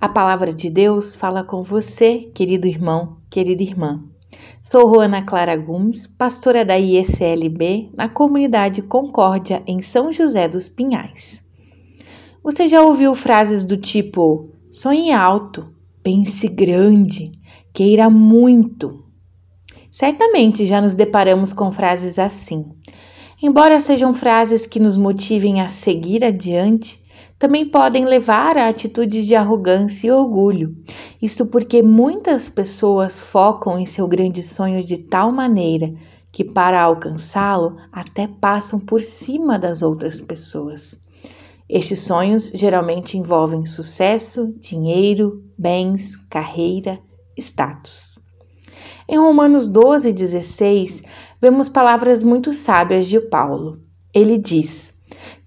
A palavra de Deus fala com você, querido irmão, querida irmã. Sou Roana Clara Gomes, pastora da IECLB na comunidade Concórdia, em São José dos Pinhais. Você já ouviu frases do tipo: sonhe alto, pense grande, queira muito? Certamente já nos deparamos com frases assim. Embora sejam frases que nos motivem a seguir adiante, também podem levar a atitudes de arrogância e orgulho. Isto porque muitas pessoas focam em seu grande sonho de tal maneira que, para alcançá-lo, até passam por cima das outras pessoas. Estes sonhos geralmente envolvem sucesso, dinheiro, bens, carreira, status. Em Romanos 12, 16, vemos palavras muito sábias de Paulo. Ele diz: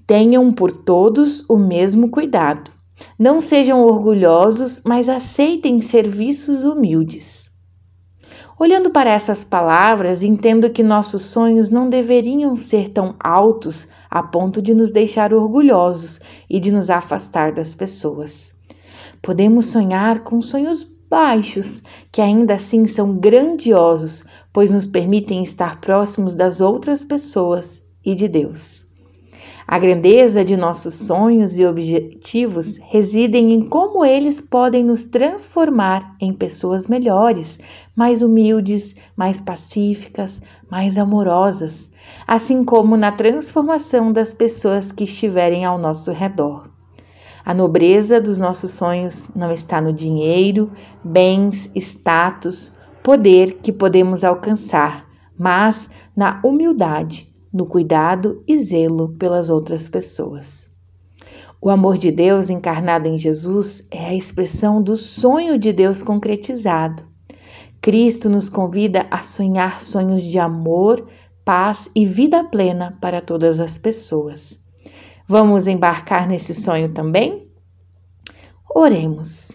Tenham por todos o mesmo cuidado. Não sejam orgulhosos, mas aceitem serviços humildes. Olhando para essas palavras, entendo que nossos sonhos não deveriam ser tão altos a ponto de nos deixar orgulhosos e de nos afastar das pessoas. Podemos sonhar com sonhos baixos, que ainda assim são grandiosos, pois nos permitem estar próximos das outras pessoas e de Deus. A grandeza de nossos sonhos e objetivos residem em como eles podem nos transformar em pessoas melhores, mais humildes, mais pacíficas, mais amorosas, assim como na transformação das pessoas que estiverem ao nosso redor. A nobreza dos nossos sonhos não está no dinheiro, bens, status, poder que podemos alcançar, mas na humildade, no cuidado e zelo pelas outras pessoas. O amor de Deus encarnado em Jesus é a expressão do sonho de Deus concretizado. Cristo nos convida a sonhar sonhos de amor, paz e vida plena para todas as pessoas. Vamos embarcar nesse sonho também? Oremos.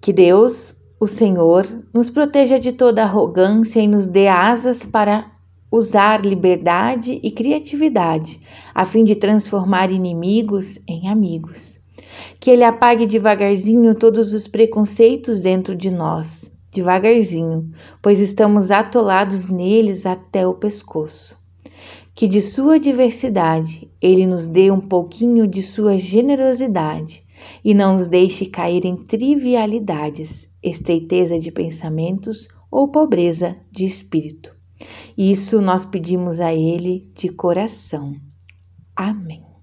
Que Deus, o Senhor, nos proteja de toda arrogância e nos dê asas para usar liberdade e criatividade a fim de transformar inimigos em amigos. Que Ele apague devagarzinho todos os preconceitos dentro de nós, devagarzinho, pois estamos atolados neles até o pescoço que de sua diversidade ele nos dê um pouquinho de sua generosidade e não nos deixe cair em trivialidades, estreiteza de pensamentos ou pobreza de espírito. Isso nós pedimos a ele de coração. Amém.